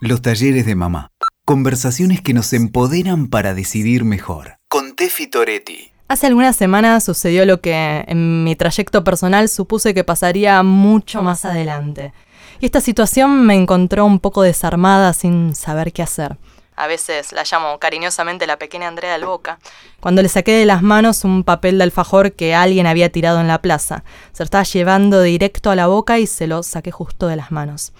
Los talleres de mamá. Conversaciones que nos empoderan para decidir mejor. Con Tefi Toretti. Hace algunas semanas sucedió lo que en mi trayecto personal supuse que pasaría mucho más adelante. Y esta situación me encontró un poco desarmada sin saber qué hacer. A veces la llamo cariñosamente la pequeña Andrea del Boca, cuando le saqué de las manos un papel de alfajor que alguien había tirado en la plaza. Se lo estaba llevando directo a la boca y se lo saqué justo de las manos.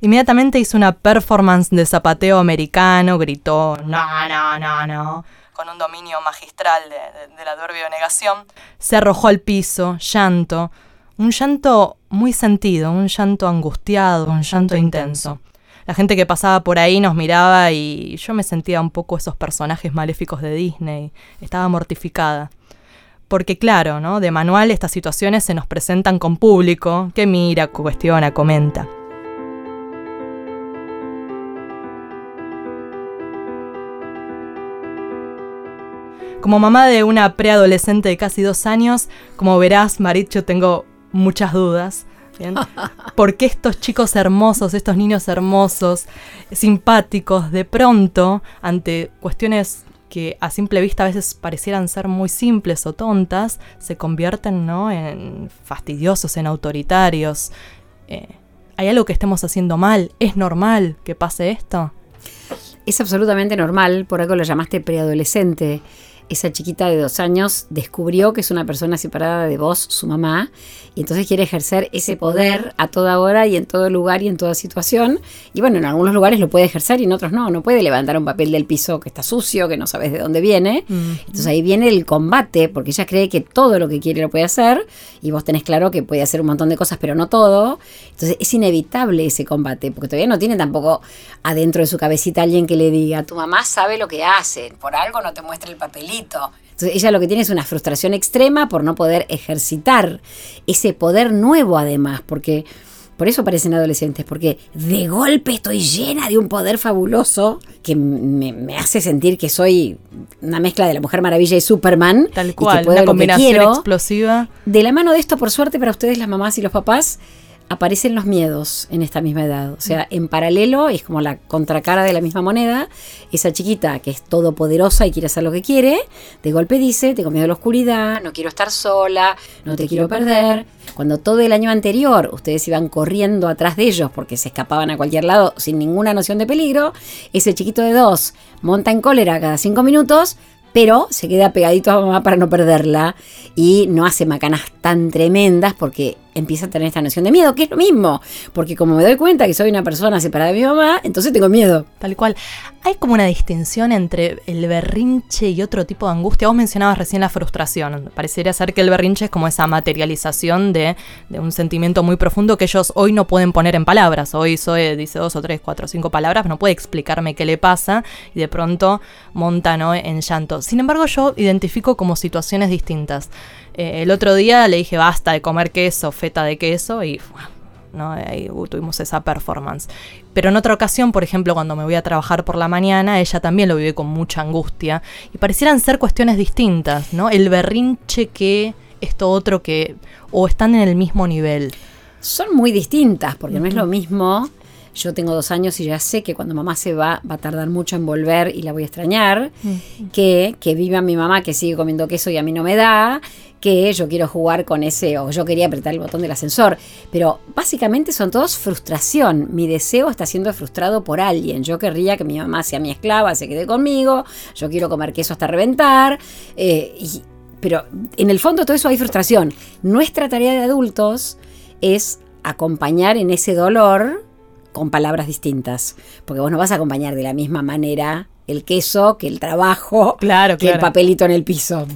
Inmediatamente hizo una performance de zapateo americano, gritó no, no, no, no, con un dominio magistral de, del adverbio de negación. Se arrojó al piso, llanto, un llanto muy sentido, un llanto angustiado, un llanto intenso. La gente que pasaba por ahí nos miraba y yo me sentía un poco esos personajes maléficos de Disney. Estaba mortificada. Porque claro, ¿no? De manual estas situaciones se nos presentan con público que mira, cuestiona, comenta. Como mamá de una preadolescente de casi dos años, como verás, Maricho, tengo muchas dudas. ¿Por qué estos chicos hermosos, estos niños hermosos, simpáticos, de pronto, ante cuestiones que a simple vista a veces parecieran ser muy simples o tontas, se convierten ¿no? en fastidiosos, en autoritarios? Eh, ¿Hay algo que estemos haciendo mal? ¿Es normal que pase esto? Es absolutamente normal, por algo lo llamaste preadolescente esa chiquita de dos años descubrió que es una persona separada de vos, su mamá, y entonces quiere ejercer ese poder a toda hora y en todo lugar y en toda situación. Y bueno, en algunos lugares lo puede ejercer y en otros no. No puede levantar un papel del piso que está sucio, que no sabes de dónde viene. Entonces ahí viene el combate, porque ella cree que todo lo que quiere lo puede hacer y vos tenés claro que puede hacer un montón de cosas, pero no todo. Entonces es inevitable ese combate, porque todavía no tiene tampoco adentro de su cabecita alguien que le diga, tu mamá sabe lo que hace, por algo no te muestra el papelito entonces ella lo que tiene es una frustración extrema por no poder ejercitar ese poder nuevo además, porque por eso parecen adolescentes, porque de golpe estoy llena de un poder fabuloso que me, hace sentir que soy una mezcla de la Mujer Maravilla y Superman. Tal cual, una combinación explosiva. De la mano de esto, por suerte para ustedes, las mamás y los papás, aparecen los miedos en esta misma edad. O sea, en paralelo es como la contracara de la misma moneda. Esa chiquita que es todopoderosa y quiere hacer lo que quiere, de golpe dice, tengo miedo a la oscuridad, no quiero estar sola, no te quiero perder. Cuando todo el año anterior ustedes iban corriendo atrás de ellos porque se escapaban a cualquier lado sin ninguna noción de peligro, ese chiquito de dos monta en cólera cada cinco minutos, pero se queda pegadito a mamá para no perderla y no hace macanas tan tremendas porque empieza a tener esta noción de miedo, que es lo mismo, porque como me doy cuenta que soy una persona separada de mi mamá, entonces tengo miedo. Tal cual. Hay como una distinción entre el berrinche y otro tipo de angustia. Vos mencionabas recién la frustración. Parecería ser que el berrinche es como esa materialización de, un sentimiento muy profundo que ellos hoy no pueden poner en palabras. Hoy Zoe dice dos o tres, cuatro, cinco palabras, no puede explicarme qué le pasa y de pronto monta en llanto. Sin embargo, yo identifico como situaciones distintas. Eh, el otro día le dije basta de comer queso, feta de queso y ¿no? Ahí tuvimos esa performance. Pero en otra ocasión, por ejemplo, cuando me voy a trabajar por la mañana, ella también lo vive con mucha angustia y parecieran ser cuestiones distintas, ¿no? El berrinche que esto otro que o están en el mismo nivel. Son muy distintas porque no es lo mismo yo tengo dos años y ya sé que cuando mamá se va, va a tardar mucho en volver y la voy a extrañar. Que, que viva mi mamá que sigue comiendo queso y a mí no me da. Que yo quiero jugar con ese, o yo quería apretar el botón del ascensor. Pero básicamente son todos frustración. Mi deseo está siendo frustrado por alguien. Yo querría que mi mamá sea mi esclava, se quede conmigo. Yo quiero comer queso hasta reventar. Eh, pero en el fondo todo eso hay frustración. Nuestra tarea de adultos es acompañar en ese dolor con palabras distintas. Porque vos no vas a acompañar de la misma manera el queso que el trabajo, claro, que el papelito en el piso.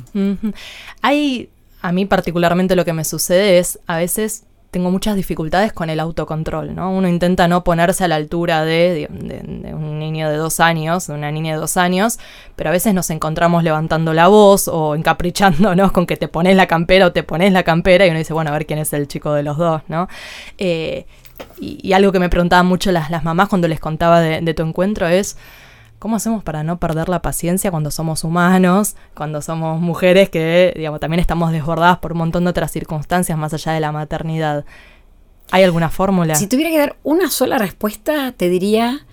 Hay, a mí particularmente lo que me sucede es, a veces tengo muchas dificultades con el autocontrol, ¿no? Uno intenta no ponerse a la altura de, un niño de dos años, de una niña de dos años, pero a veces nos encontramos levantando la voz o encaprichándonos con que te pones la campera o te pones la campera y uno dice, bueno, a ver quién es el chico de los dos, ¿no? Eh, y, algo que me preguntaban mucho las, las mamás cuando les contaba de, tu encuentro es, ¿cómo hacemos para no perder la paciencia cuando somos humanos, cuando somos mujeres que, digamos, también estamos desbordadas por un montón de otras circunstancias más allá de la maternidad? ¿Hay alguna fórmula? Si tuviera que dar una sola respuesta, te diría,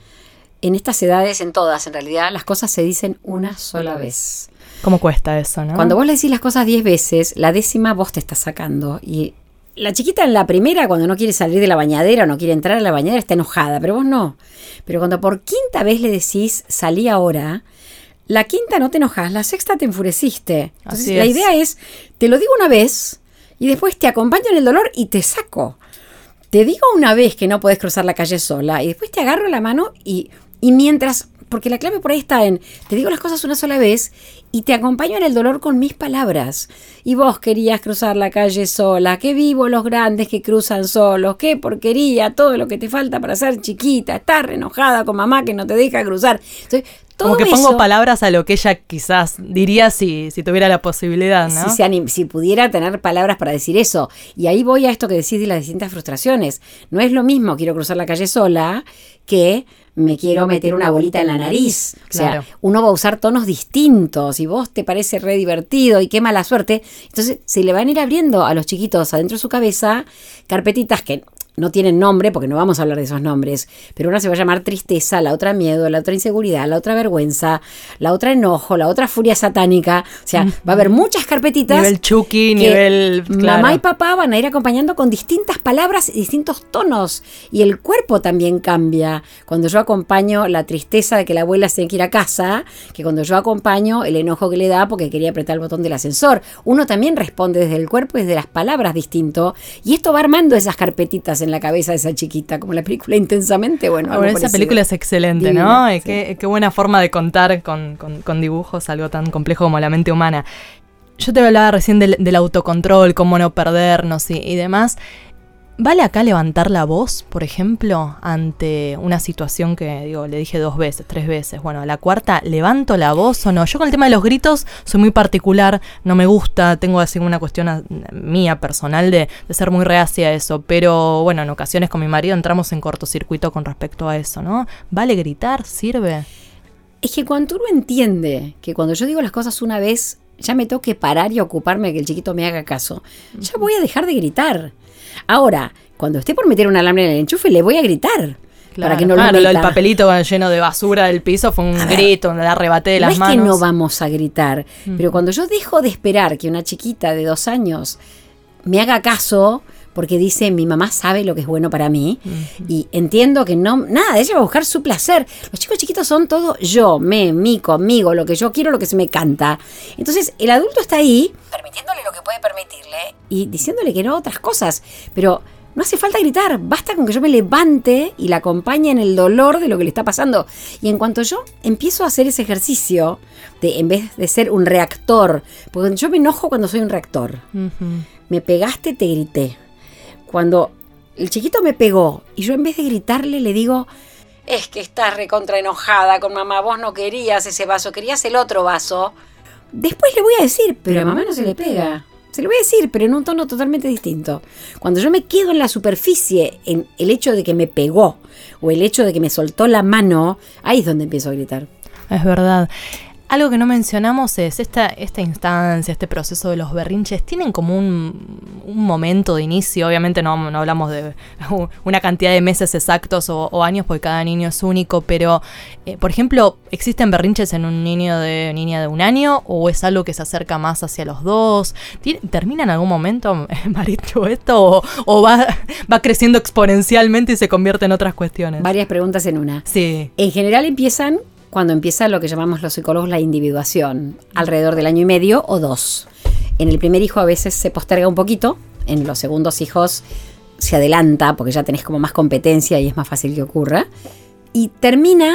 en estas edades, en todas en realidad, las cosas se dicen una sola vez. ¿Cómo cuesta eso, no? Cuando vos le decís las cosas diez veces, la décima vos te estás sacando. Y la chiquita en la primera, cuando no quiere salir de la bañadera o no quiere entrar a la bañadera, está enojada, pero vos no. Pero cuando por quinta vez le decís salí ahora, la quinta no te enojas, la sexta te enfureciste. Entonces, Así la idea es, te lo digo una vez y después te acompaño en el dolor y te saco. Te digo una vez que no podés cruzar la calle sola y después te agarro la mano y, y mientras, porque la clave por ahí está en, te digo las cosas una sola vez y te acompaño en el dolor con mis palabras. Y vos querías cruzar la calle sola, qué vivo los grandes que cruzan solos, qué porquería, todo lo que te falta para ser chiquita, estar enojada con mamá que no te deja cruzar. Entonces, todo Como que pongo eso- palabras a lo que ella quizás diría si, si tuviera la posibilidad, ¿no? si, se anim- si pudiera tener palabras para decir eso. Y ahí voy a esto que decís de las distintas frustraciones. No es lo mismo quiero cruzar la calle sola que me quiero meter una bolita en la nariz. O sea, uno va a usar tonos distintos y vos te parece re divertido y qué mala suerte. Entonces se le van a ir abriendo a los chiquitos adentro de su cabeza carpetitas que no tienen nombre, porque no vamos a hablar de esos nombres, pero una se va a llamar tristeza, la otra miedo, la otra inseguridad, la otra vergüenza, la otra enojo, la otra furia satánica. O sea, va a haber muchas carpetitas. Nivel Chucky, nivel. Mamá claro. y papá van a ir acompañando con distintas palabras y distintos tonos. Y el cuerpo también cambia. Cuando yo acompaño la tristeza de que la abuela se tiene que ir a casa, que cuando yo acompaño el enojo que le da porque quería apretar el botón del ascensor. Uno también responde desde el cuerpo y desde las palabras distinto. Y esto va armando esas carpetitas en la cabeza de esa chiquita, como la película Intensamente. Bueno, Ah, esa película es excelente, Divina, ¿no? Y sí. qué, qué buena forma de contar con, con- con dibujos algo tan complejo como la mente humana. Yo te hablaba recién del, del autocontrol, cómo no perdernos y, y demás. ¿Vale acá levantar la voz, por ejemplo, ante una situación que, digo, le dije dos veces, tres veces? Bueno, a la cuarta, ¿levanto la voz o no? Yo con el tema de los gritos soy muy particular, no me gusta, tengo así una cuestión a- mía personal de, de ser muy reacia a eso, pero bueno, en ocasiones con mi marido entramos en cortocircuito con respecto a eso, ¿no? ¿Vale gritar? ¿Sirve? Es que cuando uno entiende que cuando yo digo las cosas una vez, ya me toque parar y ocuparme de que el chiquito me haga caso, ya voy a dejar de gritar. Ahora, cuando esté por meter un alambre en el enchufe, le voy a gritar. para que no Claro, lo meta. papelito lleno de basura del piso fue un grito, donde la arrebaté de no las es manos. que no vamos a gritar, pero cuando yo dejo de esperar que una chiquita de dos años me haga caso, porque dice mi mamá sabe lo que es bueno para mí, y entiendo que no, nada, ella va a buscar su placer. Los chicos chiquitos son todo yo, me, mí, conmigo, lo que yo quiero, lo que se me canta. Entonces el adulto está ahí, permitiéndole lo que puede permitirle y diciéndole que no otras cosas, pero no hace falta gritar, basta con que yo me levante y la acompañe en el dolor de lo que le está pasando. Y en cuanto yo empiezo a hacer ese ejercicio, de en vez de ser un reactor, porque yo me enojo cuando soy un reactor. Me pegaste, te grité. Cuando el chiquito me pegó y yo en vez de gritarle le digo, es que estás recontra enojada con mamá, vos no querías ese vaso, querías el otro vaso. Después le voy a decir, pero a mamá no se le pega. Se lo voy a decir, pero en un tono totalmente distinto. Cuando yo me quedo en la superficie, en el hecho de que me pegó o el hecho de que me soltó la mano, ahí es donde empiezo a gritar. Es verdad. Algo que no mencionamos es esta, esta instancia, este proceso de los berrinches, tienen como un, un momento de inicio, obviamente no, no hablamos de una cantidad de meses exactos o, o años porque cada niño es único, pero eh, por ejemplo, ¿existen berrinches en un niño de niña de un año o es algo que se acerca más hacia los dos? ¿Tien- ¿Termina en algún momento, Marichu, esto o, o va, va creciendo exponencialmente y se convierte en otras cuestiones? Varias preguntas en una. Sí. En general empiezan cuando empieza lo que llamamos los psicólogos la individuación, alrededor del año y medio o dos. En el primer hijo a veces se posterga un poquito, en los segundos hijos se adelanta porque ya tenés como más competencia y es más fácil que ocurra. Y termina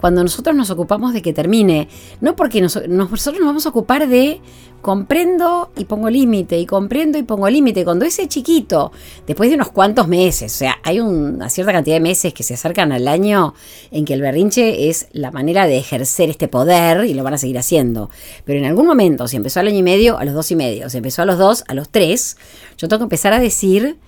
cuando nosotros nos ocupamos de que termine. No porque nos- nos- nosotros nos vamos a ocupar de comprendo y pongo límite, y comprendo y pongo límite. Cuando ese chiquito, después de unos cuantos meses, o sea, hay una cierta cantidad de meses que se acercan al año en que el berrinche es la manera de ejercer este poder y lo van a seguir haciendo. Pero en algún momento, si empezó al año y medio, a los dos y medio, si empezó a los dos, a los tres, yo tengo que empezar a decir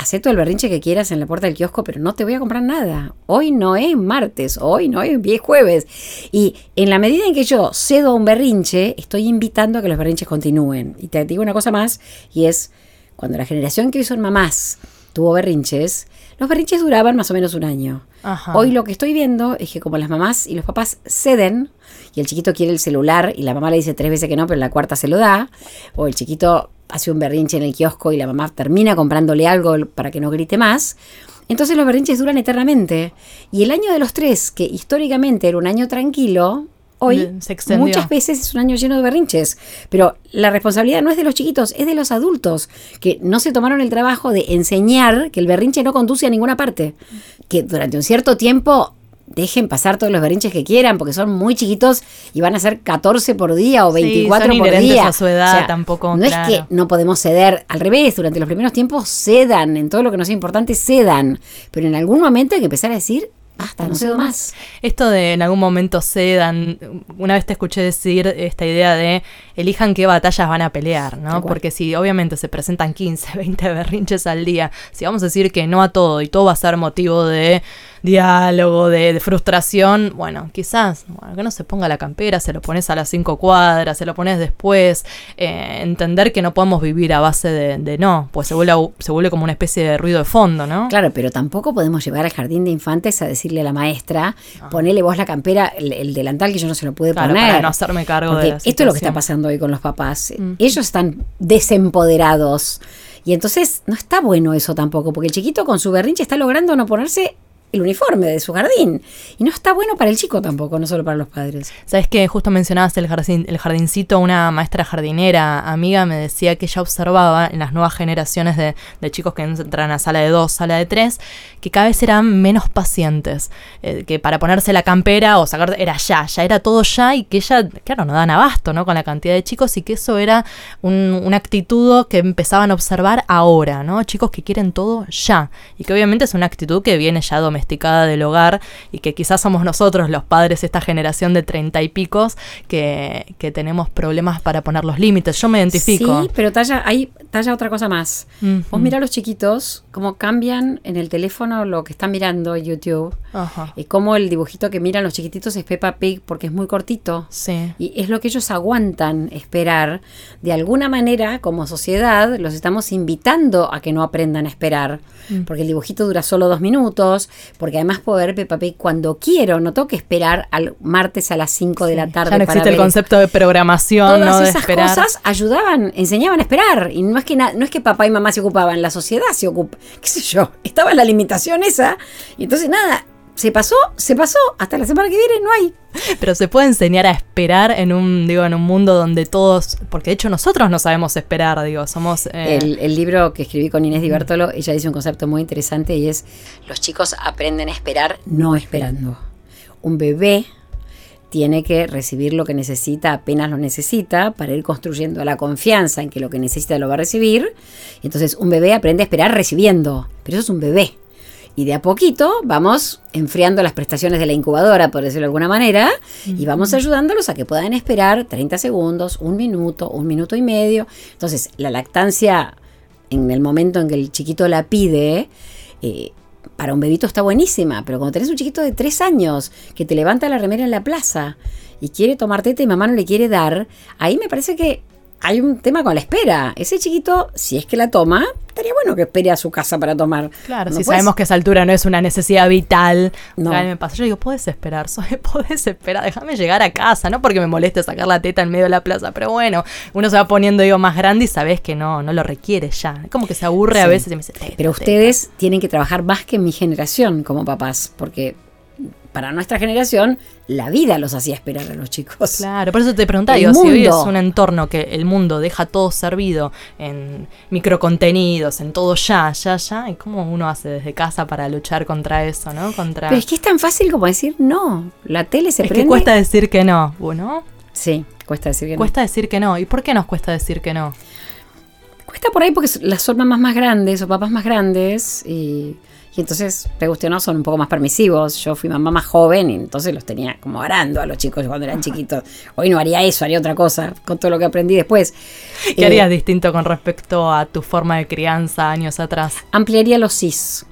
acepto el berrinche que quieras en la puerta del kiosco, pero no te voy a comprar nada. Hoy no es martes, hoy no es es jueves. Y en la medida en que yo cedo a un berrinche, estoy invitando a que los berrinches continúen. Y te digo una cosa más, y es, cuando la generación que hoy son mamás tuvo berrinches, los berrinches duraban más o menos un año. Ajá. Hoy lo que estoy viendo es que como las mamás y los papás ceden, y el chiquito quiere el celular y la mamá le dice tres veces que no, pero la cuarta se lo da, o el chiquito hace un berrinche en el kiosco y la mamá termina comprándole algo para que no grite más, entonces los berrinches duran eternamente. Y el año de los tres, que históricamente era un año tranquilo, hoy Se extendió. muchas veces es un año lleno de berrinches. Pero la responsabilidad no es de los chiquitos, es de los adultos, que no se tomaron el trabajo de enseñar que el berrinche no conduce a ninguna parte. Que durante un cierto tiempo dejen pasar todos los berrinches que quieran, porque son muy chiquitos y van a ser 14 por día o Sí, 24 son por día. a su edad, tampoco, No claro. es que no podemos ceder, al revés, durante los primeros tiempos cedan, en todo lo que no sea importante cedan, pero en algún momento hay que empezar a decir, basta, no cedo más. Esto de en algún momento cedan, una vez te escuché decir esta idea de elijan qué batallas van a pelear, ¿no? Porque si obviamente se presentan 15, 20 berrinches al día, si vamos a decir que no a todo y todo va a ser motivo de diálogo, de, de frustración, bueno, quizás, bueno, que no se ponga la campera, se lo pones a las cinco cuadras, se lo pones después, eh, entender que no podemos vivir a base de, de no, pues se vuelve, a- se vuelve como una especie de ruido de fondo, ¿no? Claro, pero tampoco podemos llevar al jardín de infantes a decirle a la maestra, ponele vos la campera, el, el delantal que yo no se lo pude Claro, poner. para no hacerme cargo Porque de la esto es lo que está pasando hoy con los papás. Ellos están desempoderados. Y entonces no está bueno eso tampoco, porque el chiquito con su berrinche está logrando no ponerse el uniforme de su jardín. Y no está bueno para el chico tampoco, no solo para los padres. Sabes que justo mencionabas el, jardín, el jardincito, una maestra jardinera amiga me decía que ella observaba en las nuevas generaciones de, de chicos que entran a sala de dos, sala de tres, que cada vez eran menos pacientes, eh, que para ponerse la campera o sacar era ya, ya era todo ya y que ella, claro, no dan abasto, ¿no? Con la cantidad de chicos y que eso era un- una actitud que empezaban a observar ahora, ¿no? Chicos que quieren todo ya y que obviamente es una actitud que viene ya domesticada del hogar y que quizás somos nosotros los padres, esta generación de treinta y picos, que, que tenemos problemas para poner los límites. Yo me identifico. Sí, pero talla, hay talla otra cosa más. Vos mirá a los chiquitos, cómo cambian en el teléfono lo que están mirando en YouTube. Ajá. Y cómo el dibujito que miran los chiquititos es Peppa Pig porque es muy cortito. Sí. Y es lo que ellos aguantan esperar. De alguna manera, como sociedad, los estamos invitando a que no aprendan a esperar. Mm. Porque el dibujito dura solo dos minutos. Porque además puedo ver Peppa Pig cuando quiero. No tengo que esperar al martes a las 5 de la tarde. Ya no para existe el concepto de programación, Todas ¿no? Esas cosas ayudaban, enseñaban a esperar. Y no es que no es que papá y mamá se ocupaban, la sociedad se ocupa. ¿Qué sé yo? Estaba la limitación esa. Y entonces nada, se pasó, se pasó. Hasta la semana que viene no hay. Pero se puede enseñar a esperar en un, digo, en un mundo donde todos, porque de hecho nosotros no sabemos esperar, digo, somos eh, El, el libro que escribí con Inés Di Bertolo, ella dice un concepto muy interesante y es, los chicos aprenden a esperar no esperando. Un bebé tiene que recibir lo que necesita apenas lo necesita para ir construyendo la confianza en que lo que necesita lo va a recibir. Entonces un bebé aprende a esperar recibiendo, pero eso es un bebé. Y de a poquito vamos enfriando las prestaciones de la incubadora, por decirlo de alguna manera, y vamos ayudándolos a que puedan esperar 30 segundos, un minuto, un minuto y medio. Entonces, la lactancia, en el momento en que el chiquito la pide, eh, para un bebito está buenísima, pero cuando tenés un chiquito de 3 años que te levanta la remera en la plaza y quiere tomar teta y mamá no le quiere dar, ahí me parece que hay un tema con la espera. Ese chiquito, si es que la toma, estaría bueno que espere a su casa para tomar. Claro, No si puedes- sabemos que esa altura no es una necesidad vital. No. Me pasa. Yo digo, puedes esperar, puedes esperar, déjame llegar a casa, no porque me moleste sacar la teta en medio de la plaza, pero bueno, uno se va poniendo digo, más grande y sabes que no, no lo requiere ya. Como que se aburre a veces y me dice, "Teta, Pero teta". ustedes tienen que trabajar más que mi generación como papás, porque para nuestra generación la vida los hacía esperar a los chicos. Claro, por eso te preguntaba, El digo, si hoy es mundo. un entorno que el mundo deja todo servido en microcontenidos, en todo ya, ya, ya, ¿y cómo uno hace desde casa para luchar contra eso, no? Contra... Pero es que es tan fácil como decir no. La tele se Es prende. que cuesta decir que no, ¿no? Sí, cuesta decir que no. Cuesta decir que no. ¿Y por qué nos cuesta decir que no? Cuesta por ahí porque las son mamás más grandes o papás más grandes y, y entonces, te guste o no, son un poco más permisivos. Yo fui mamá más joven y entonces los tenía como arando a los chicos cuando eran chiquitos. Hoy no haría eso, haría otra cosa con todo lo que aprendí después. ¿Qué Eh, harías distinto con respecto a tu forma de crianza años atrás? ampliaría los sís.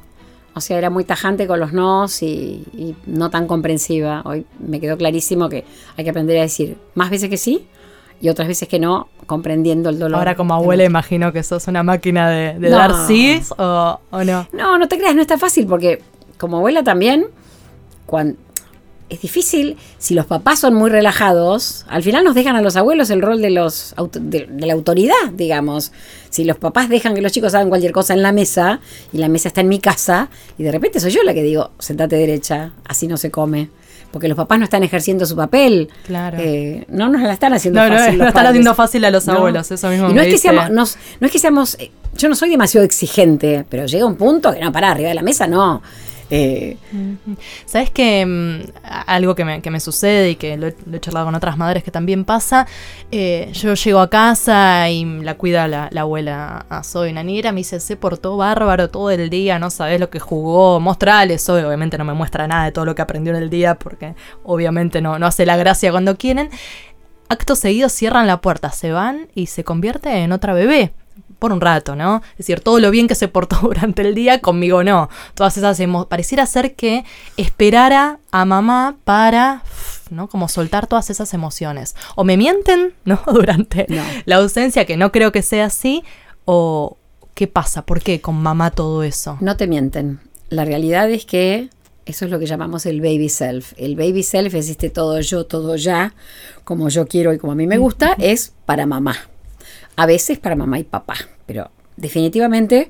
O sea, era muy tajante con los nos y, y no tan comprensiva. Hoy me quedó clarísimo que hay que aprender a decir más veces que sí y otras veces que no, comprendiendo el dolor. Ahora como abuela imagino que sos una máquina de, de No. dar sí o, o no. No, no te creas, no está fácil porque como abuela también, cuando es difícil, si los papás son muy relajados, al final nos dejan a los abuelos el rol de los de, de la autoridad, digamos. Si los papás dejan que los chicos hagan cualquier cosa en la mesa y la mesa está en mi casa y de repente soy yo la que digo, sentate derecha, así no se come. Porque los papás no están ejerciendo su papel. Claro. Eh, no nos la están haciendo No, no, fácil. no los están haciendo fácil a los No. abuelos, eso mismo Y no me es que seamos, nos- no es que seamos, eh, yo no soy demasiado exigente, pero llega un punto que no, pará, arriba de la mesa no. Eh, ¿Sabes que mm, a- algo que me, que sucede y que lo, he- charlado con otras madres que también pasa? eh, yo llego a casa y la cuida la, la abuela a Zoe, una niñera, me dice, se portó bárbaro todo el día, no sabes lo que jugó, mostrale, Zoe obviamente no me muestra nada de todo lo que aprendió en el día porque obviamente no, no hace la gracia cuando quieren. Acto seguido cierran la puerta, se van y se convierte en otra bebé. Por un rato, ¿no? Es decir, todo lo bien que se portó durante el día, conmigo no. Todas esas emo- Pareciera ser que esperara a mamá para, ¿no? Como soltar todas esas emociones. O me mienten, ¿no? Durante No. la ausencia, que no creo que sea así. O, ¿qué pasa? ¿Por qué con mamá todo eso? no te mienten. La realidad es que eso es lo que llamamos el baby self. El baby self es este todo yo, todo ya, como yo quiero y como a mí me gusta, es para mamá. A veces para mamá y papá, pero definitivamente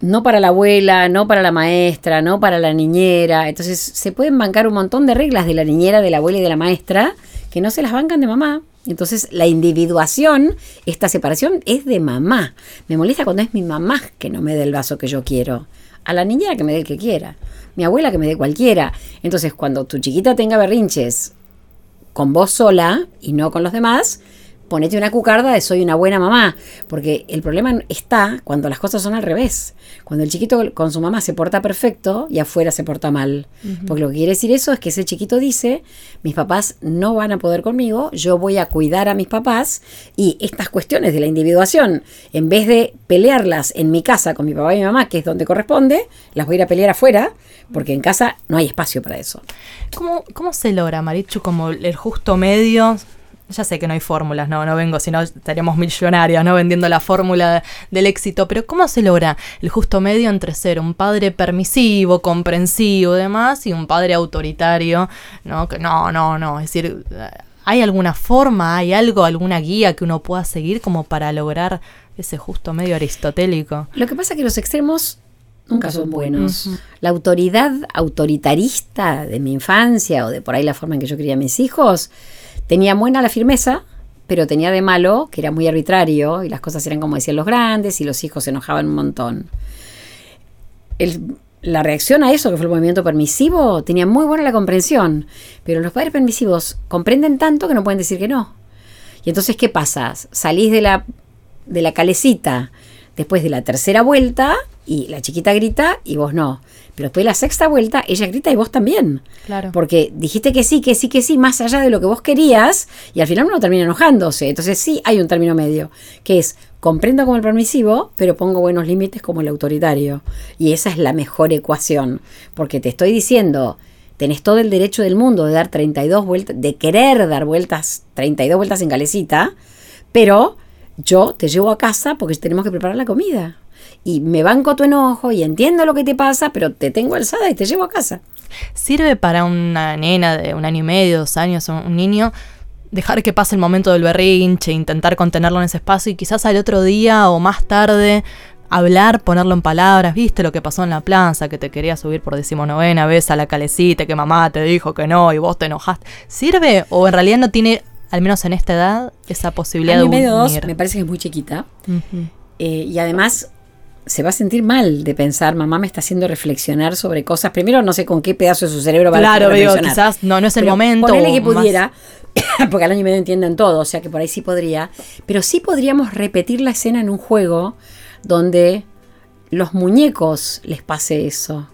no para la abuela, no para la maestra, no para la niñera. Entonces se pueden bancar un montón de reglas de la niñera, de la abuela y de la maestra que no se las bancan de mamá. Entonces la individuación, esta separación es de mamá. Me molesta cuando es mi mamá que no me dé el vaso que yo quiero. A la niñera que me dé el que quiera. Mi abuela que me dé cualquiera. Entonces cuando tu chiquita tenga berrinches con vos sola y no con los demás, ponete una cucarda de soy una buena mamá. Porque el problema está cuando las cosas son al revés. Cuando el chiquito con su mamá se porta perfecto y afuera se porta mal. Porque lo que quiere decir eso es que ese chiquito dice, mis papás no van a poder conmigo, yo voy a cuidar a mis papás y estas cuestiones de la individuación, en vez de pelearlas en mi casa con mi papá y mi mamá, que es donde corresponde, las voy a ir a pelear afuera, porque en casa no hay espacio para eso. ¿Cómo, cómo se logra, Marichu, como el justo medio? Ya sé que no hay fórmulas, no, no vengo, si no estaríamos millonarios, ¿no? Vendiendo la fórmula del éxito, pero ¿cómo se logra el justo medio entre ser un padre permisivo, comprensivo, demás, y un padre autoritario, ¿no? Que no, no, no, es decir, ¿hay alguna forma, hay algo, alguna guía que uno pueda seguir como para lograr ese justo medio aristotélico? Lo que pasa es que los extremos nunca son buenos. La autoridad autoritarista de mi infancia o de por ahí la forma en que yo crié a mis hijos tenía buena la firmeza, pero tenía de malo que era muy arbitrario y las cosas eran como decían los grandes y los hijos se enojaban un montón. La reacción a eso, que fue el movimiento permisivo, tenía muy buena la comprensión, pero los padres permisivos comprenden tanto que no pueden decir que no. Y entonces, ¿qué pasa? Salís de la, de la calecita después de la tercera vuelta y la chiquita grita y vos no. Pero después de la sexta vuelta, ella grita y vos también. Claro. Porque dijiste que sí, que sí, que sí, más allá de lo que vos querías, y al final uno termina enojándose. Entonces sí hay un término medio, que es comprendo como el permisivo, pero pongo buenos límites como el autoritario. Y esa es la mejor ecuación. Porque te estoy diciendo, tenés todo el derecho del mundo de dar 32 vueltas, de querer dar vueltas, 32 vueltas en calecita, pero yo te llevo a casa porque tenemos que preparar la comida. Y me banco tu enojo y entiendo lo que te pasa, pero te tengo alzada y te llevo a casa. ¿Sirve para una nena de un año y medio, dos años, un niño, dejar que pase el momento del berrinche, intentar contenerlo en ese espacio y quizás al otro día o más tarde hablar, ponerlo en palabras, viste lo que pasó en la plaza, que te quería subir por decimonovena vez a la calecita, que mamá te dijo que no y vos te enojaste? ¿Sirve o en realidad no tiene, al menos en esta edad, esa posibilidad Año y de medio, dos, me parece que es muy chiquita. Eh, y además se va a sentir mal de pensar, mamá me está haciendo reflexionar sobre cosas. Primero, no sé con qué pedazo de su cerebro va a Claro, reflexionar. quizás no, no es el Pero momento. Ponele que más- pudiera, porque al año y medio entienden todo, o sea que por ahí sí podría. Pero sí podríamos repetir la escena en un juego donde los muñecos les pase eso.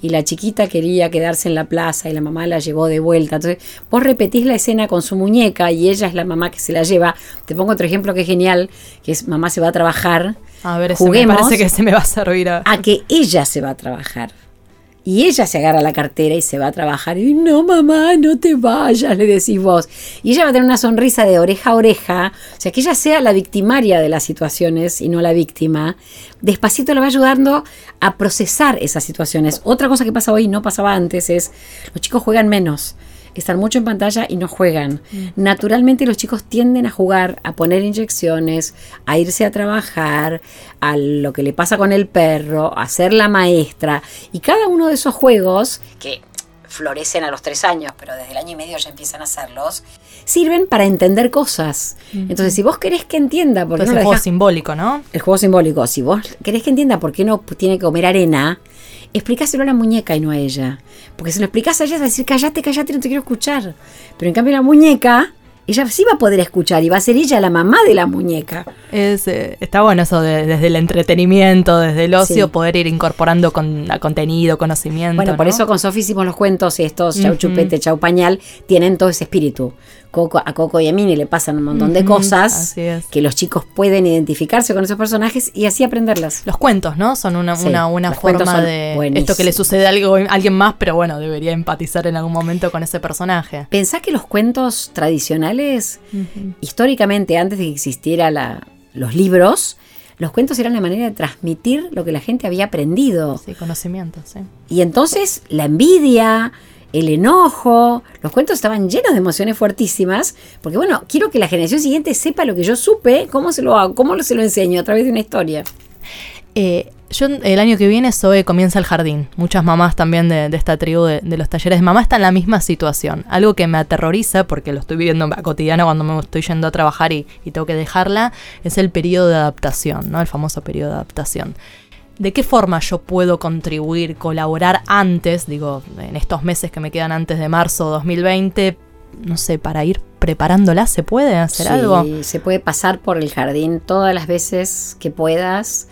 Y la chiquita quería quedarse en la plaza y la mamá la llevó de vuelta. Entonces, vos repetís la escena con su muñeca y ella es la mamá que se la lleva. Te pongo otro ejemplo que es genial, que es mamá se va a trabajar. A ver, ese me Juguemos parece que se me va a servir a... a que ella se va a trabajar. Y ella se agarra la cartera y se va a trabajar. Y no, mamá, no te vayas, le decís vos. Y ella va a tener una sonrisa de oreja a oreja. O sea, que ella sea la victimaria de las situaciones y no la víctima. Despacito le va ayudando a procesar esas situaciones. Otra cosa que pasa hoy, no pasaba antes, es los chicos juegan menos están mucho en pantalla y no juegan. Naturalmente los chicos tienden a jugar, a poner inyecciones, a irse a trabajar, a lo que le pasa con el perro, a ser la maestra. Y cada uno de esos juegos, que florecen a los tres años, pero desde el año y medio ya empiezan a hacerlos, sirven para entender cosas. Entonces, si vos querés que entienda por qué no el juego dejás- simbólico, ¿no? el juego simbólico, si vos querés que entienda por qué no tiene que comer arena, explícaselo a la muñeca y no a ella. Porque si lo explicás a ella, es decir, callate, callate, no te quiero escuchar. Pero en cambio la muñeca, ella sí va a poder escuchar y va a ser ella la mamá de la muñeca. Es, eh, está bueno eso de- desde el entretenimiento, desde el ocio, Sí. poder ir incorporando con, contenido, conocimiento. Bueno, por eso con Sofi hicimos los cuentos estos, Chau. Chupete, Chau Pañal, tienen todo ese espíritu. Coco, a Coco y a Mini le pasan un montón de cosas es. que los chicos pueden identificarse con esos personajes y así aprenderlas. Los cuentos, ¿no? Son una, Sí, una, una forma de buenísimos. esto que le sucede a algo, a alguien más, pero bueno, debería empatizar en algún momento con ese personaje. Pensá que los cuentos tradicionales, históricamente, antes de que existiera la- los libros, los cuentos eran la manera de transmitir lo que la gente había aprendido. Sí, conocimiento, sí. Y entonces la envidia, el enojo, los cuentos estaban llenos de emociones fuertísimas, porque bueno, quiero que la generación siguiente sepa lo que yo supe, cómo se lo hago, cómo se lo enseño a través de una historia. Eh, yo el año que viene Zoe comienza el jardín. Muchas mamás también de, esta tribu de, de los talleres de mamá están en la misma situación. Algo que me aterroriza, porque lo estoy viviendo a cotidiano cuando me estoy yendo a trabajar y, y tengo que dejarla, es el periodo de adaptación, ¿no? El famoso periodo de adaptación. ¿De qué forma yo puedo contribuir, colaborar antes, digo, en estos meses que me quedan antes de marzo 2020, no sé, para ir preparándola? ¿Se puede hacer Sí, algo? Se puede pasar por el jardín todas las veces que puedas,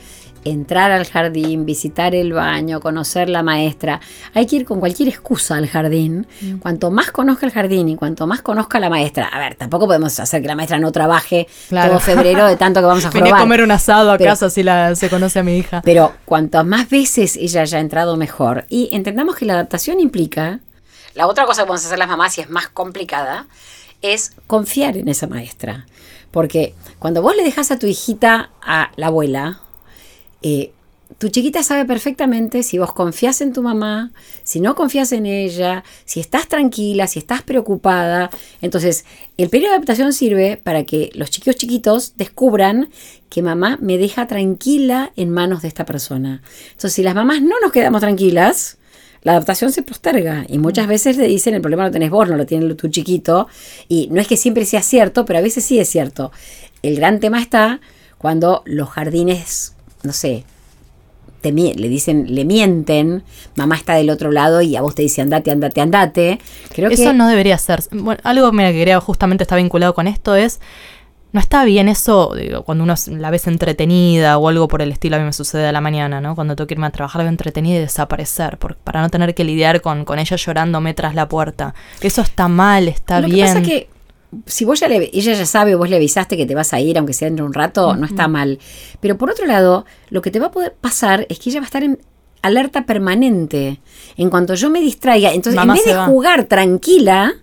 entrar al jardín, visitar el baño, conocer la maestra. Hay que ir con cualquier excusa al jardín. Mm. Cuanto más conozca el jardín y cuanto más conozca la maestra. A ver, tampoco podemos hacer que la maestra no trabaje Claro. todo febrero de tanto que vamos a Vení a probar. comer un asado a casa si la, se conoce a mi hija. Pero cuanto más veces ella haya entrado mejor, y entendamos que la adaptación implica, la otra cosa que vamos a hacer las mamás y es más complicada, es confiar en esa maestra. Porque cuando vos le dejas a tu hijita a la abuela, eh, tu chiquita sabe perfectamente si vos confías en tu mamá, si no confías en ella, si estás tranquila, si estás preocupada. Entonces, el periodo de adaptación sirve para que los chiquillos chiquitos descubran que mamá me deja tranquila en manos de esta persona. Entonces, si las mamás no nos quedamos tranquilas, la adaptación se posterga y muchas veces le dicen el problema lo tenés vos, no lo tiene tu chiquito. Y no es que siempre sea cierto, pero a veces sí es cierto. El gran tema está cuando los jardines, no sé, te le dicen, le mienten, mamá está del otro lado y a vos te dice andate, andate, andate. Creo eso que no debería ser. Bueno, algo mira, que quería justamente está vinculado con esto es. No está bien eso, digo, cuando uno la ves entretenida o algo por el estilo, a mí me sucede a la mañana, ¿no? Cuando tengo que irme a trabajar, la veo entretenida y desaparecer, por- para no tener que lidiar con, con ella llorándome tras la puerta. Eso está mal, está Lo bien. que pasa es que si vos ya le, ella ya sabe, vos le avisaste que te vas a ir, aunque sea dentro de un rato, no está mal. Pero por otro lado, lo que te va a poder pasar es que ella va a estar en alerta permanente. En cuanto yo me distraiga, entonces Mamá en vez de va. jugar tranquila,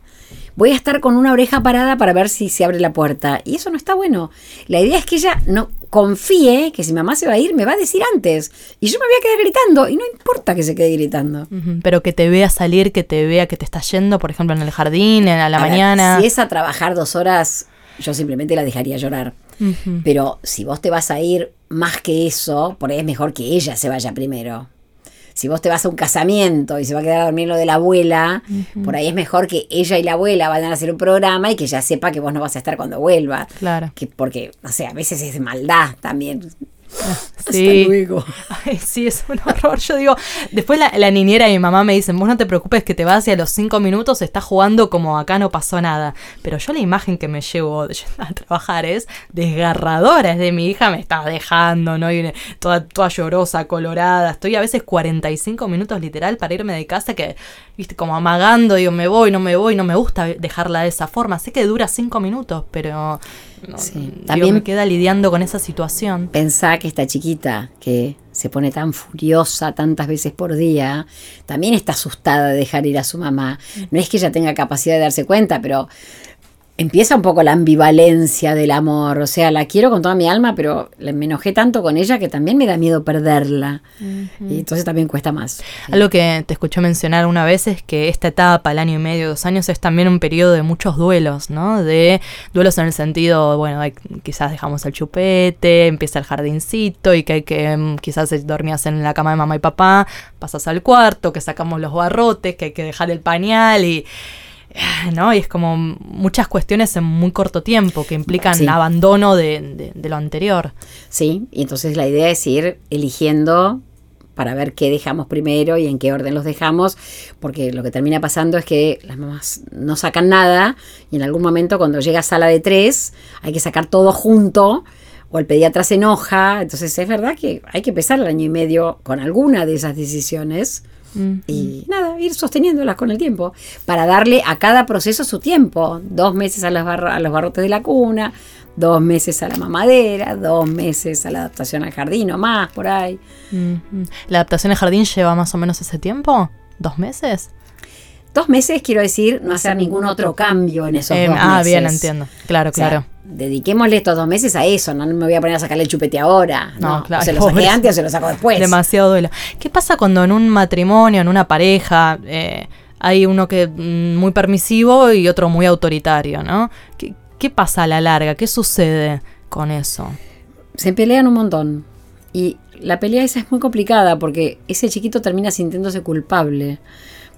voy a estar con una oreja parada para ver si se abre la puerta. Y eso no está bueno. La idea es que ella no confíe que si mamá se va a ir, me va a decir antes. Y yo me voy a quedar gritando. Y no importa que se quede gritando. Pero que te vea salir, que te vea que te estás yendo, por ejemplo, en el jardín, en, a la A ver, mañana. si es a trabajar dos horas, yo simplemente la dejaría llorar. Pero si vos te vas a ir más que eso, por ahí es mejor que ella se vaya primero. Si vos te vas a un casamiento y se va a quedar a dormir lo de la abuela, por ahí es mejor que ella y la abuela vayan a hacer un programa y que ella sepa que vos no vas a estar cuando vuelva. Claro. Que porque, no sé, a veces es de maldad también. Sí. Hasta luego. Ay, sí, es un horror. Yo digo, después la, la niñera y mi mamá me dicen, vos no te preocupes que te vas y a los cinco minutos estás jugando como acá no pasó nada. Pero yo la imagen que me llevo a trabajar es desgarradora. Es de mi hija, me está dejando, ¿no? Y toda llorosa, colorada. Estoy a veces 45 minutos literal para irme de casa que, viste, como amagando, digo, me voy, no me voy, no me gusta dejarla de esa forma. Sé que dura cinco minutos, pero... no, Sí. digo, También- me queda lidiando con esa situación. Pensá que esta chiquita que se pone tan furiosa tantas veces por día, también está asustada de dejar ir a su mamá. No es que ella tenga capacidad de darse cuenta, pero empieza un poco la ambivalencia del amor. O sea, la quiero con toda mi alma, pero me enojé tanto con ella que también me da miedo perderla. Y entonces también cuesta más. Algo que te escuché mencionar una vez es que esta etapa, el año y medio, dos años, es también un periodo de muchos duelos, ¿no? De duelos en el sentido, bueno, quizás dejamos el chupete, empieza el jardincito y que hay que, mm, quizás dormías en la cama de mamá y papá, pasas al cuarto, que sacamos los barrotes, que hay que dejar el pañal y ¿no? Y es como muchas cuestiones en muy corto tiempo que implican abandono de, lo anterior. Sí, y entonces la idea es ir eligiendo para ver qué dejamos primero y en qué orden los dejamos, porque lo que termina pasando es que las mamás no sacan nada y en algún momento cuando llega a sala de tres hay que sacar todo junto o el pediatra se enoja, entonces es verdad que hay que pesar el año y medio con alguna de esas decisiones y nada, ir sosteniéndolas con el tiempo para darle a cada proceso su tiempo. Dos meses a los, a los barrotes de la cuna, dos meses a la mamadera, dos meses a la adaptación al jardín o más por ahí. ¿La adaptación al jardín lleva más o menos ese tiempo? ¿Dos meses? Dos meses quiero decir no hacer ningún otro cambio en esos eh, dos ah, bien, entiendo. Claro, claro. dediquémosle estos dos meses a eso, no me voy a poner a sacarle el chupete ahora. No, claro. O se lo saqué antes o se lo saco después. Demasiado duelo. ¿Qué pasa cuando en un matrimonio, en una pareja, eh, hay uno que mm, muy permisivo y otro muy autoritario, ¿no? ¿Qué, ¿Qué pasa a la larga? ¿Qué sucede con eso? Se pelean un montón. Y la pelea esa es muy complicada porque ese chiquito termina sintiéndose culpable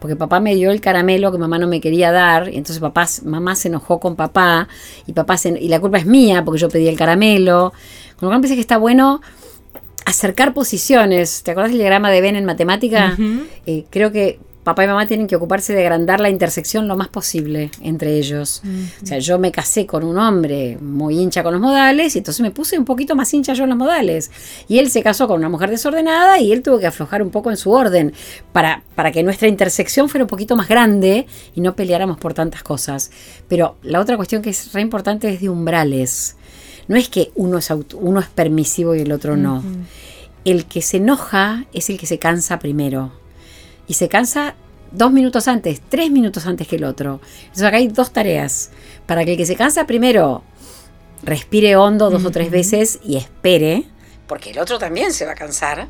porque papá me dio el caramelo que mamá no me quería dar, y entonces papá, mamá se enojó con papá, y papá y la culpa es mía porque yo pedí el caramelo. Con lo cual pensé que está bueno acercar posiciones. ¿Te acuerdas del diagrama de Ben en matemática? Eh, creo que papá y mamá tienen que ocuparse de agrandar la intersección lo más posible entre ellos. O sea, yo me casé con un hombre muy hincha con los modales y entonces me puse un poquito más hincha yo en los modales. Y él se casó con una mujer desordenada y él tuvo que aflojar un poco en su orden para, para que nuestra intersección fuera un poquito más grande y no peleáramos por tantas cosas. Pero la otra cuestión que es re importante es de umbrales. No es que uno es, uno es permisivo y el otro no. El que se enoja es el que se cansa primero y se cansa dos minutos antes, tres minutos antes que el otro. Entonces acá hay dos tareas. Para que el que se cansa primero respire hondo dos o tres veces y espere, porque el otro también se va a cansar.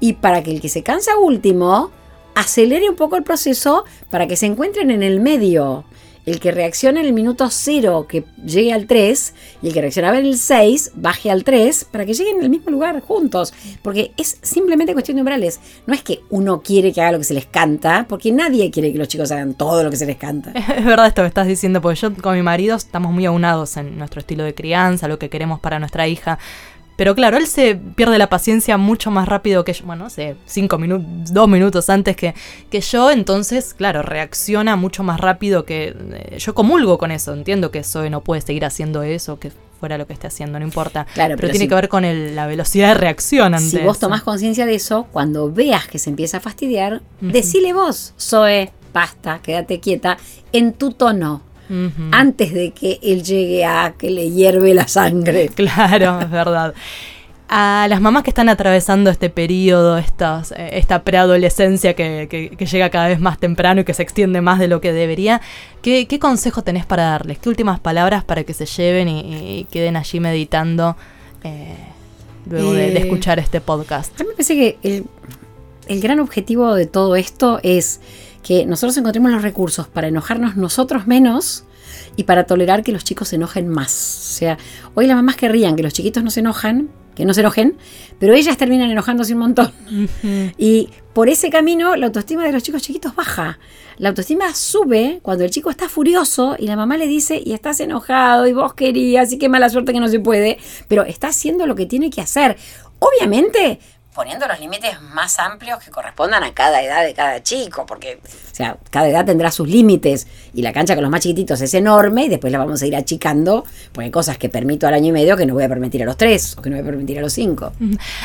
Y para que el que se cansa último acelere un poco el proceso para que se encuentren en el medio el que reacciona en el minuto 0 que llegue al 3 y el que reaccionaba en el 6 baje al 3 para que lleguen al mismo lugar juntos. Porque es simplemente cuestión de umbrales. No es que uno quiere que haga lo que se les canta, porque nadie quiere que los chicos hagan todo lo que se les canta. Es verdad esto que estás diciendo, porque yo con mi marido estamos muy aunados en nuestro estilo de crianza, lo que queremos para nuestra hija. Pero claro, él se pierde la paciencia mucho más rápido que yo. Bueno, no sé, cinco minutos, dos minutos antes que, que yo. Entonces, claro, reacciona mucho más rápido que. Eh, yo comulgo con eso. Entiendo que Zoe no puede seguir haciendo eso, que fuera lo que esté haciendo, no importa. Claro, pero, tiene que ver con la velocidad de reacción ante Si vos tomás conciencia de eso, cuando veas que se empieza a fastidiar, decile vos, Zoe, basta, quédate quieta, en tu tono antes de que él llegue a que le hierve la sangre. Claro, es verdad. A las mamás que están atravesando este periodo, eh, esta preadolescencia que, llega cada vez más temprano y que se extiende más de lo que debería, ¿qué, consejo tenés para darles? ¿Qué últimas palabras para que se lleven y, queden allí meditando eh, luego de, eh, escuchar este podcast? A mí me parece que el, el gran objetivo de todo esto es que nosotros encontremos los recursos para enojarnos nosotros menos y para tolerar que los chicos se enojen más. O sea, hoy las mamás querrían que los chiquitos no se enojan, que no se enojen, pero ellas terminan enojándose un montón. Y por ese camino la autoestima de los chicos chiquitos baja. La autoestima sube cuando el chico está furioso y la mamá le dice, y estás enojado y vos querías y qué mala suerte que no se puede, pero está haciendo lo que tiene que hacer. Obviamente, poniendo los límites más amplios que correspondan a cada edad de cada chico, porque, o sea, cada edad tendrá sus límites y la cancha con los más chiquititos es enorme y después la vamos a ir achicando, porque hay cosas que permito al año y medio que no voy a permitir a los tres o que no voy a permitir a los cinco.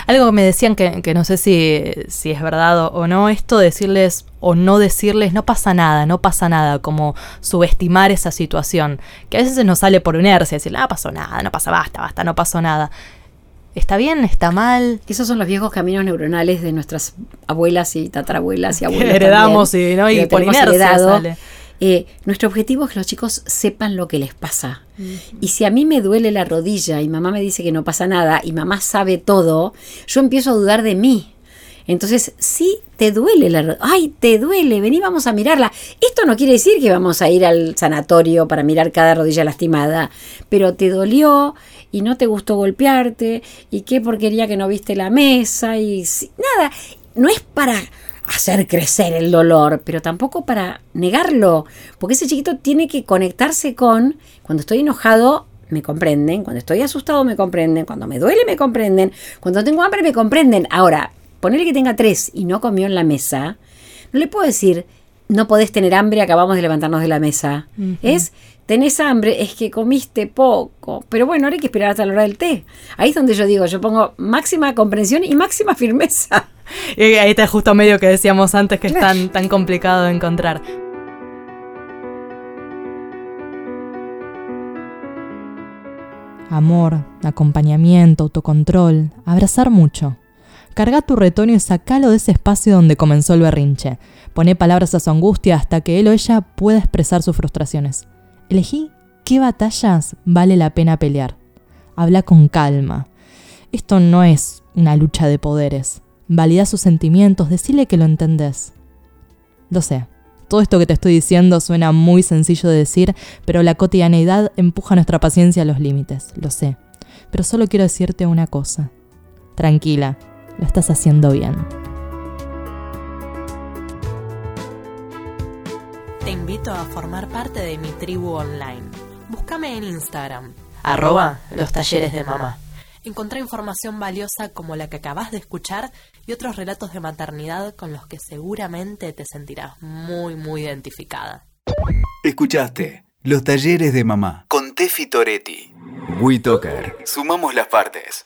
Algo que me decían que, que no sé si, si es verdad o no, esto decirles o no decirles no pasa nada, no pasa nada, como subestimar esa situación, que a veces nos sale por inercia, decir, ah, pasó nada, no pasa, basta, basta, no pasó nada ¿Está bien? ¿Está mal? Esos son los viejos caminos neuronales de nuestras abuelas y tatarabuelas y abuelas. heredamos y, ¿no? y por inercia sale. Eh, nuestro objetivo es que los chicos sepan lo que les pasa. Y si a mí me duele la rodilla y mamá me dice que no pasa nada y mamá sabe todo, yo empiezo a dudar de mí. Entonces, sí, te duele la rodilla. Ay, te duele, vení, vamos a mirarla. Esto no quiere decir que vamos a ir al sanatorio para mirar cada rodilla lastimada, pero te dolió y no te gustó golpearte y qué porquería que no viste la mesa y nada. No es para hacer crecer el dolor, pero tampoco para negarlo, porque ese chiquito tiene que conectarse con, cuando estoy enojado, me comprenden, cuando estoy asustado me comprenden, cuando me duele me comprenden, cuando tengo hambre me comprenden. Ahora, ponerle que tenga tres y no comió en la mesa, no le puedo decir, no podés tener hambre, acabamos de levantarnos de la mesa. Es, tenés hambre, es que comiste poco. Pero bueno, ahora hay que esperar hasta la hora del té. Ahí es donde yo digo, yo pongo máxima comprensión y máxima firmeza. Y ahí está justo medio que decíamos antes que es tan, tan complicado de encontrar. Amor, acompañamiento, autocontrol, abrazar mucho. Carga tu retoño y sacalo de ese espacio donde comenzó el berrinche. Poné palabras a su angustia hasta que él o ella pueda expresar sus frustraciones. Elegí qué batallas vale la pena pelear. Habla con calma. Esto no es una lucha de poderes. Valida sus sentimientos, decile que lo entendés. Lo sé, todo esto que te estoy diciendo suena muy sencillo de decir, pero la cotidianeidad empuja nuestra paciencia a los límites, lo sé. Pero solo quiero decirte una cosa. Tranquila, lo estás haciendo bien. Te invito a formar parte de mi tribu online. Búscame en Instagram, arroba los talleres de mamá. Encontré información valiosa como la que acabas de escuchar y otros relatos de maternidad con los que seguramente te sentirás muy, muy identificada. Escuchaste Los Talleres de Mamá con Tefi Toretti. WeToker. Sumamos las partes.